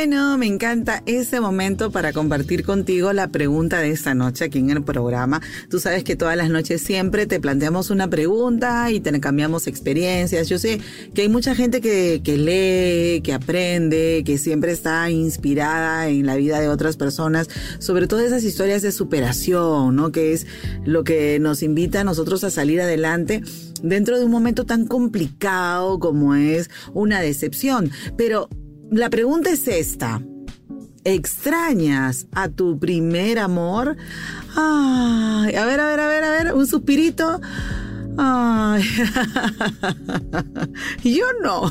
Bueno, me encanta ese momento para compartir contigo la pregunta de esta noche aquí en el programa. Tú sabes que todas las noches siempre te planteamos una pregunta y te cambiamos experiencias. Yo sé que hay mucha gente que, lee, que aprende, que siempre está inspirada en la vida de otras personas, sobre todo esas historias de superación, ¿no? Que es lo que nos invita a nosotros a salir adelante dentro de un momento tan complicado como es una decepción. Pero la pregunta es esta. ¿Extrañas a tu primer amor? Ay, a ver, a ver, a ver, a ver, un suspirito. Ay, yo no.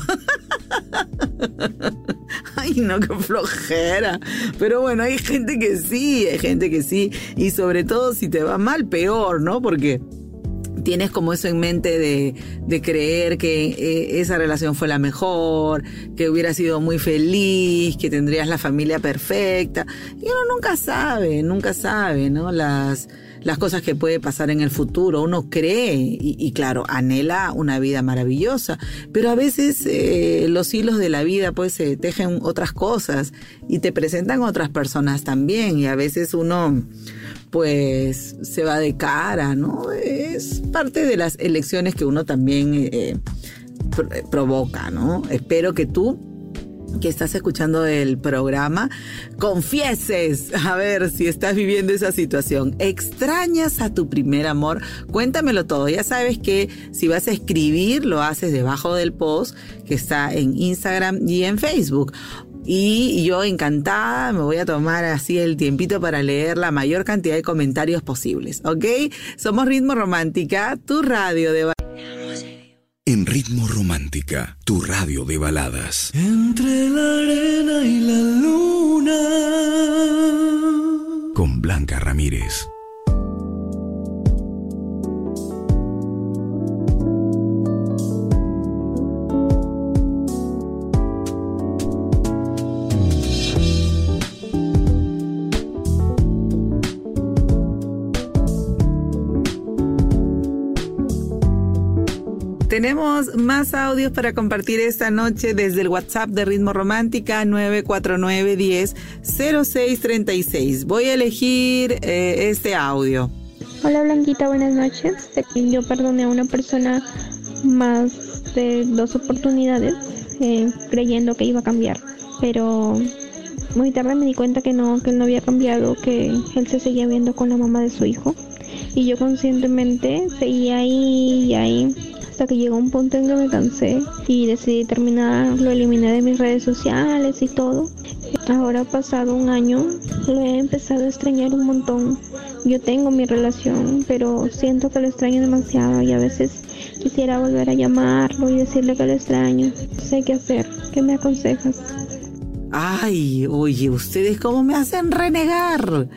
Ay, no, qué flojera. Pero bueno, hay gente que sí, hay gente que sí. Y sobre todo si te va mal, peor, ¿no? Porque tienes como eso en mente de, creer que eh, esa relación fue la mejor, que hubiera sido muy feliz, que tendrías la familia perfecta. Y uno nunca sabe, nunca sabe, ¿no? Las, las cosas que puede pasar en el futuro. Uno cree y, claro, anhela una vida maravillosa, pero a veces eh, los hilos de la vida pues se tejen otras cosas y te presentan otras personas también y a veces uno pues se va de cara, ¿no? Es parte de las elecciones que uno también eh, provoca, ¿no? Espero que tú que estás escuchando el programa, confieses a ver si estás viviendo esa situación. ¿Extrañas a tu primer amor? Cuéntamelo todo. Ya sabes que si vas a escribir, lo haces debajo del post que está en Instagram y en Facebook. Y yo encantada me voy a tomar así el tiempito para leer la mayor cantidad de comentarios posibles, ¿ok? Somos Ritmo Romántica, tu radio de en Ritmo Romántica, tu radio de baladas. Entre la arena y la luna. Con Blanca Ramírez. Tenemos más audios para compartir esta noche desde el WhatsApp de Ritmo Romántica 949-10-0636. Voy a elegir eh, este audio. Hola Blanquita, buenas noches. Yo perdoné a una persona más de dos oportunidades eh, creyendo que iba a cambiar, pero muy tarde me di cuenta que no, que él no había cambiado, que él se seguía viendo con la mamá de su hijo y yo conscientemente seguía ahí y ahí que llegó un punto en que me cansé y decidí terminar, lo eliminé de mis redes sociales y todo. Ahora pasado un año, lo he empezado a extrañar un montón. Yo tengo mi relación, pero siento que lo extraño demasiado y a veces quisiera volver a llamarlo y decirle que lo extraño. Sé qué hacer. ¿Qué me aconsejas? Ay, oye, ustedes cómo me hacen renegar.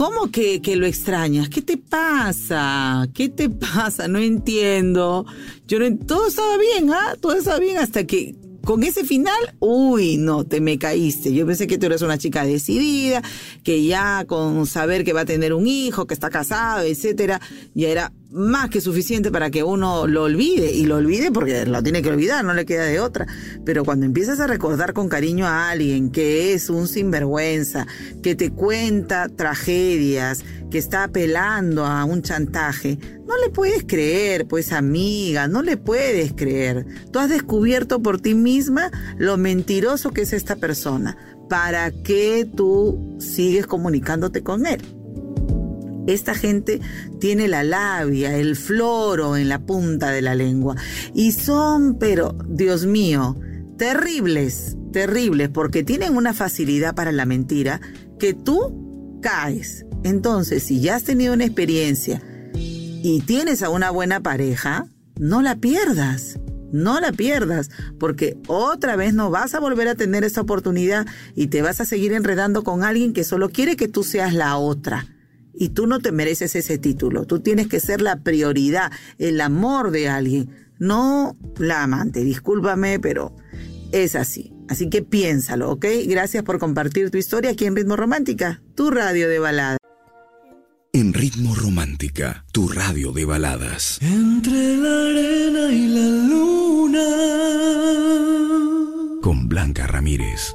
¿Cómo que, que, lo extrañas? ¿Qué te pasa? ¿Qué te pasa? No entiendo. Yo no, todo estaba bien, ¿ah? Todo estaba bien hasta que con ese final, uy, no, te me caíste. Yo pensé que tú eres una chica decidida, que ya con saber que va a tener un hijo, que está casado, etcétera, ya era más que suficiente para que uno lo olvide y lo olvide porque lo tiene que olvidar, no le queda de otra. Pero cuando empiezas a recordar con cariño a alguien que es un sinvergüenza, que te cuenta tragedias, que está apelando a un chantaje, no le puedes creer, pues amiga, no le puedes creer. Tú has descubierto por ti misma lo mentiroso que es esta persona. ¿Para qué tú sigues comunicándote con él? Esta gente tiene la labia, el floro en la punta de la lengua. Y son, pero, Dios mío, terribles, terribles, porque tienen una facilidad para la mentira que tú caes. Entonces, si ya has tenido una experiencia y tienes a una buena pareja, no la pierdas. no la pierdas, porque otra vez no vas a volver a tener esa oportunidad y te vas a seguir enredando con alguien que solo quiere que tú seas la otra. Y tú no te mereces ese título, tú tienes que ser la prioridad, el amor de alguien, no la amante, discúlpame, pero es así. Así que piénsalo, ¿ok? Gracias por compartir tu historia aquí en Ritmo Romántica, tu radio de balada. En Ritmo Romántica, tu radio de baladas. Entre la arena y la luna. Con Blanca Ramírez.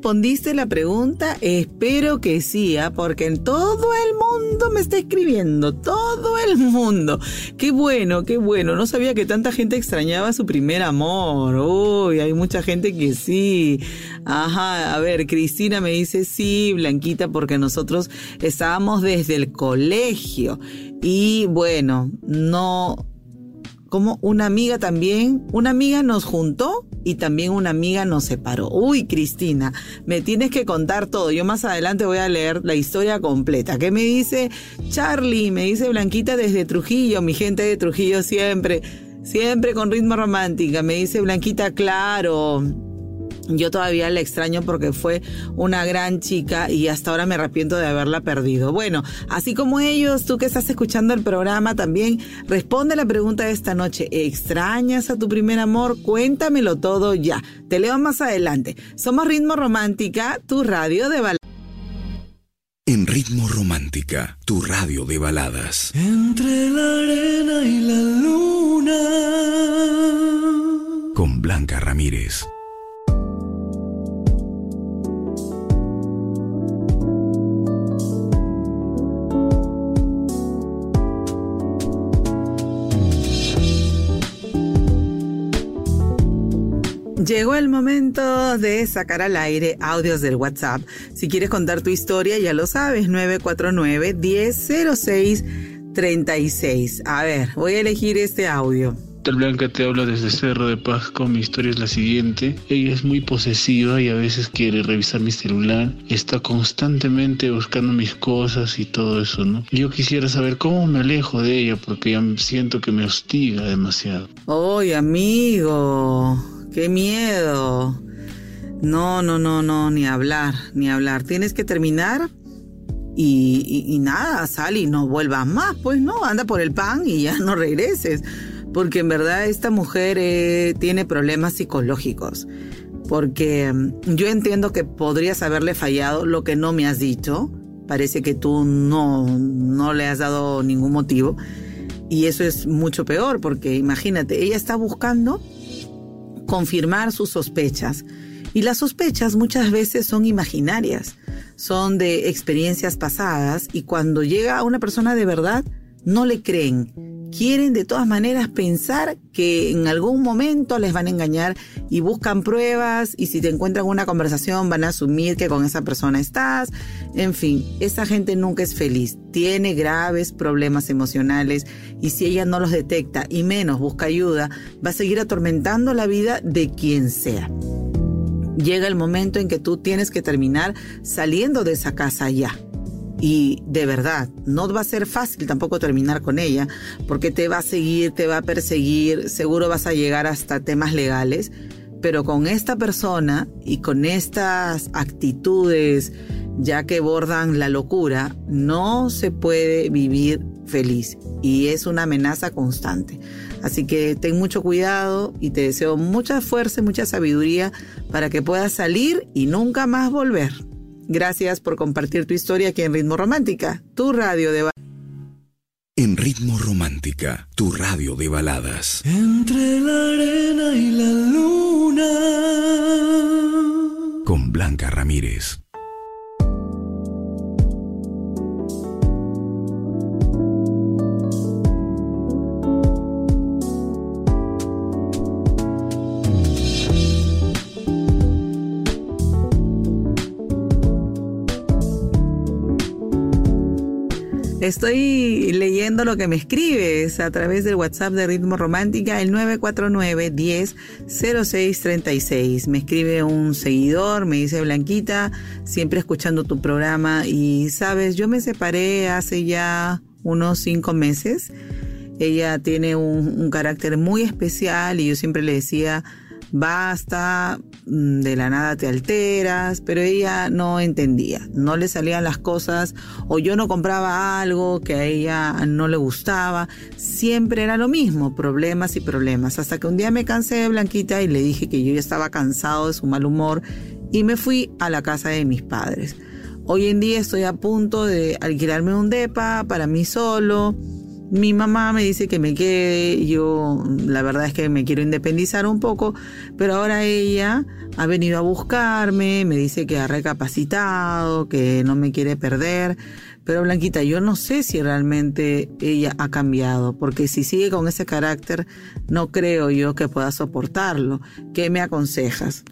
Respondiste la pregunta? Espero que sí, ¿ah? porque en todo el mundo me está escribiendo, todo el mundo. Qué bueno, qué bueno. No sabía que tanta gente extrañaba su primer amor. Uy, hay mucha gente que sí. Ajá, a ver, Cristina me dice sí, Blanquita, porque nosotros estábamos desde el colegio. Y bueno, no como una amiga también, una amiga nos juntó y también una amiga nos separó. Uy, Cristina, me tienes que contar todo. Yo más adelante voy a leer la historia completa. ¿Qué me dice Charlie? Me dice Blanquita desde Trujillo, mi gente de Trujillo siempre, siempre con ritmo romántica. Me dice Blanquita, claro yo todavía la extraño porque fue una gran chica y hasta ahora me arrepiento de haberla perdido. Bueno, así como ellos, tú que estás escuchando el programa también, responde la pregunta de esta noche. ¿Extrañas a tu primer amor? Cuéntamelo todo ya. Te leo más adelante. Somos Ritmo Romántica, tu radio de baladas. En Ritmo Romántica, tu radio de baladas. Entre la arena y la luna. Con Blanca Ramírez. Llegó el momento de sacar al aire audios del WhatsApp. Si quieres contar tu historia, ya lo sabes, 949-1006-36. A ver, voy a elegir este audio. Tal Blanca te habla desde Cerro de Pasco. Mi historia es la siguiente. Ella es muy posesiva y a veces quiere revisar mi celular. Está constantemente buscando mis cosas y todo eso, ¿no? Yo quisiera saber cómo me alejo de ella porque ya siento que me hostiga demasiado. ¡Ay, amigo! Qué miedo. No, no, no, no, ni hablar, ni hablar. Tienes que terminar y, nada, sal y no vuelvas más, pues no, anda por el pan y ya no regreses. Porque en verdad esta mujer eh, tiene problemas psicológicos. Porque mm, yo entiendo que podrías haberle fallado lo que no me has dicho. Parece que tú no, no le has dado ningún motivo. Y eso es mucho peor, porque imagínate, ella está buscando confirmar sus sospechas. Y las sospechas muchas veces son imaginarias, son de experiencias pasadas y cuando llega a una persona de verdad, no le creen quieren de todas maneras pensar que en algún momento les van a engañar y buscan pruebas y si te encuentran una conversación van a asumir que con esa persona estás. En fin, esa gente nunca es feliz, tiene graves problemas emocionales y si ella no los detecta y menos busca ayuda, va a seguir atormentando la vida de quien sea. Llega el momento en que tú tienes que terminar saliendo de esa casa ya y de verdad, no va a ser fácil tampoco terminar con ella, porque te va a seguir, te va a perseguir, seguro vas a llegar hasta temas legales, pero con esta persona y con estas actitudes ya que bordan la locura, no se puede vivir feliz y es una amenaza constante. Así que ten mucho cuidado y te deseo mucha fuerza y mucha sabiduría para que puedas salir y nunca más volver. Gracias por compartir tu historia aquí en Ritmo Romántica, tu radio de En Ritmo Romántica, tu radio de baladas. Entre la arena y la luna. Con Blanca Ramírez. Estoy leyendo lo que me escribes a través del WhatsApp de Ritmo Romántica, el 949 10 0636. Me escribe un seguidor, me dice Blanquita, siempre escuchando tu programa y sabes, yo me separé hace ya unos cinco meses. Ella tiene un, un carácter muy especial y yo siempre le decía, basta, de la nada te alteras, pero ella no entendía, no le salían las cosas o yo no compraba algo que a ella no le gustaba, siempre era lo mismo, problemas y problemas, hasta que un día me cansé de Blanquita y le dije que yo ya estaba cansado de su mal humor y me fui a la casa de mis padres. Hoy en día estoy a punto de alquilarme un depa para mí solo, mi mamá me dice que me quede, yo la verdad es que me quiero independizar un poco, pero ahora ella ha venido a buscarme, me dice que ha recapacitado, que no me quiere perder, pero Blanquita, yo no sé si realmente ella ha cambiado, porque si sigue con ese carácter, no creo yo que pueda soportarlo. ¿Qué me aconsejas?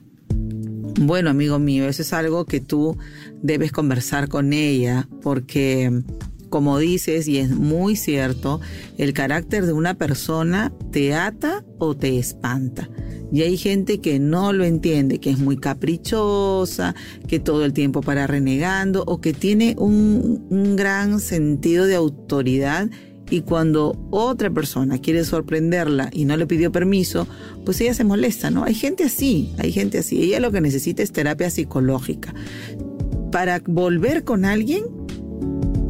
Bueno, amigo mío, eso es algo que tú debes conversar con ella, porque como dices, y es muy cierto, el carácter de una persona te ata o te espanta. Y hay gente que no lo entiende, que es muy caprichosa, que todo el tiempo para renegando o que tiene un, gran sentido de autoridad y cuando otra persona quiere sorprenderla y no le pidió permiso, pues ella se molesta, ¿no? Hay gente así, hay gente así. Ella lo que necesita es terapia psicológica. Para volver con alguien,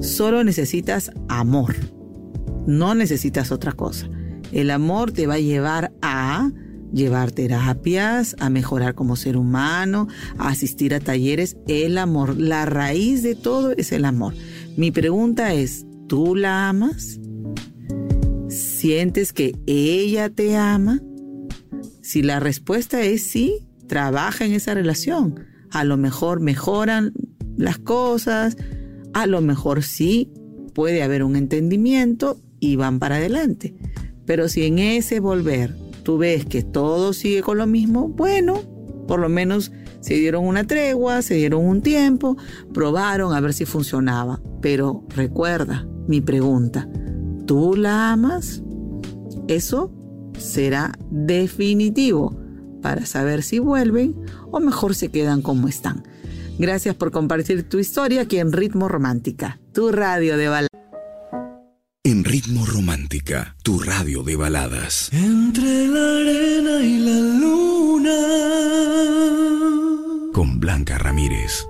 Solo necesitas amor. No necesitas otra cosa. El amor te va a llevar a llevar terapias, a mejorar como ser humano, a asistir a talleres. El amor, la raíz de todo es el amor. Mi pregunta es, ¿tú la amas? ¿Sientes que ella te ama? Si la respuesta es sí, trabaja en esa relación. A lo mejor mejoran las cosas, a lo mejor sí puede haber un entendimiento y van para adelante. Pero si en ese volver tú ves que todo sigue con lo mismo, bueno, por lo menos se dieron una tregua, se dieron un tiempo, probaron a ver si funcionaba. Pero recuerda mi pregunta, ¿tú la amas? Eso será definitivo para saber si vuelven o mejor se quedan como están. Gracias por compartir tu historia aquí en Ritmo Romántica, tu radio de baladas. En Ritmo Romántica, tu radio de baladas. Entre la arena y la luna. Con Blanca Ramírez.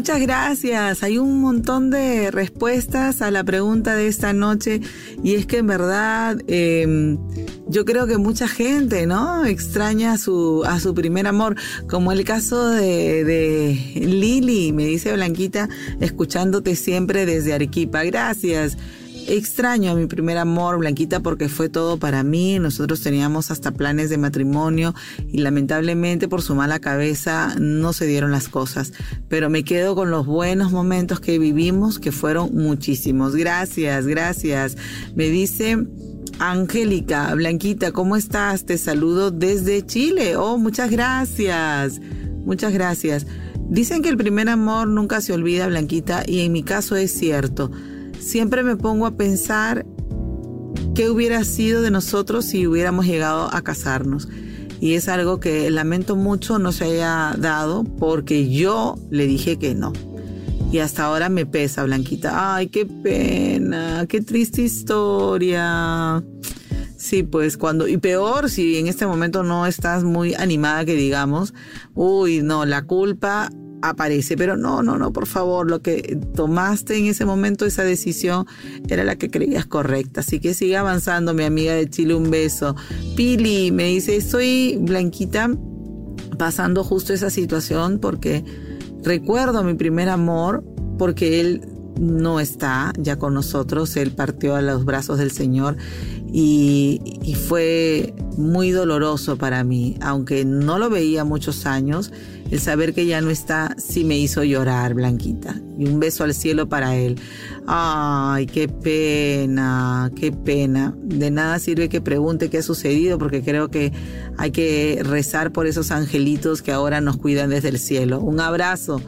Muchas gracias. Hay un montón de respuestas a la pregunta de esta noche y es que en verdad em, yo creo que mucha gente, ¿no? Extraña a su, a su primer amor, como el caso de, de Lili, me dice Blanquita, escuchándote siempre desde Arequipa. Gracias. Extraño a mi primer amor, Blanquita, porque fue todo para mí. Nosotros teníamos hasta planes de matrimonio y lamentablemente por su mala cabeza no se dieron las cosas. Pero me quedo con los buenos momentos que vivimos, que fueron muchísimos. Gracias, gracias. Me dice... Angélica, Blanquita, ¿cómo estás? Te saludo desde Chile. Oh, muchas gracias. Muchas gracias. Dicen que el primer amor nunca se olvida, Blanquita, y en mi caso es cierto siempre me pongo a pensar qué hubiera sido de nosotros si hubiéramos llegado a casarnos. Y es algo que lamento mucho no se haya dado porque yo le dije que no. Y hasta ahora me pesa, Blanquita. Ay, qué pena, qué triste historia. Sí, pues cuando, y peor si en este momento no estás muy animada que digamos, uy, no, la culpa aparece, pero no, no, no, por favor, lo que tomaste en ese momento, esa decisión, era la que creías correcta. Así que sigue avanzando, mi amiga de Chile, un beso. Pili me dice, soy Blanquita pasando justo esa situación porque recuerdo mi primer amor, porque él no está ya con nosotros, él partió a los brazos del Señor y, fue muy doloroso para mí, aunque no lo veía muchos años, el saber que ya no está sí me hizo llorar, Blanquita. Y un beso al cielo para él. Ay, qué pena, qué pena. De nada sirve que pregunte qué ha sucedido porque creo que hay que rezar por esos angelitos que ahora nos cuidan desde el cielo. Un abrazo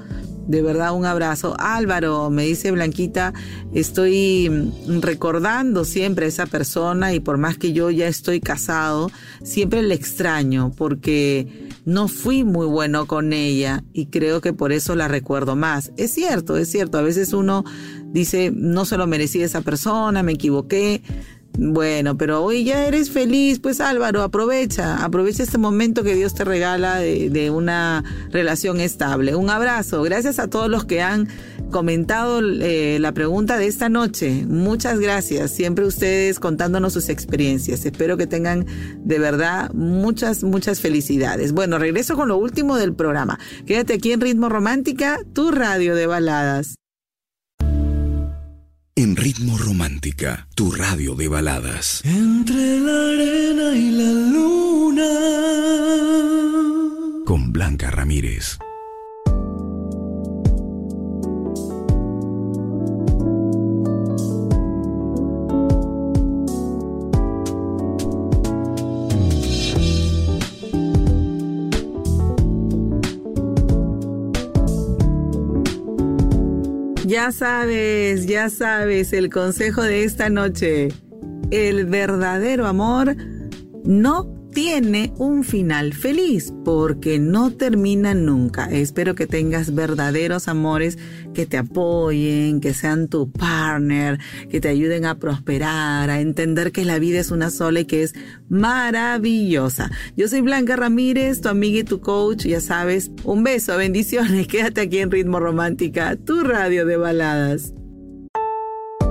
de verdad, un abrazo. Álvaro, me dice Blanquita, estoy recordando siempre a esa persona y por más que yo ya estoy casado, siempre le extraño porque no fui muy bueno con ella y creo que por eso la recuerdo más. Es cierto, es cierto, a veces uno dice, no se lo merecía esa persona, me equivoqué, bueno, pero hoy ya eres feliz, pues Álvaro, aprovecha, aprovecha este momento que Dios te regala de, una relación estable. Un abrazo, gracias a todos los que han comentado eh, la pregunta de esta noche. Muchas gracias, siempre ustedes contándonos sus experiencias. Espero que tengan de verdad muchas, muchas felicidades. Bueno, regreso con lo último del programa. Quédate aquí en Ritmo Romántica, tu radio de baladas. En Ritmo Romántica, tu radio de baladas. Entre la arena y la luna. Con Blanca Ramírez. Ya sabes, ya sabes, el consejo de esta noche. El verdadero amor no tiene un final feliz porque no termina nunca. Espero que tengas verdaderos amores que te apoyen, que sean tu partner, que te ayuden a prosperar, a entender que la vida es una sola y que es maravillosa. Yo soy Blanca Ramírez, tu amiga y tu coach, ya sabes. Un beso, bendiciones. Quédate aquí en Ritmo Romántica, tu radio de baladas.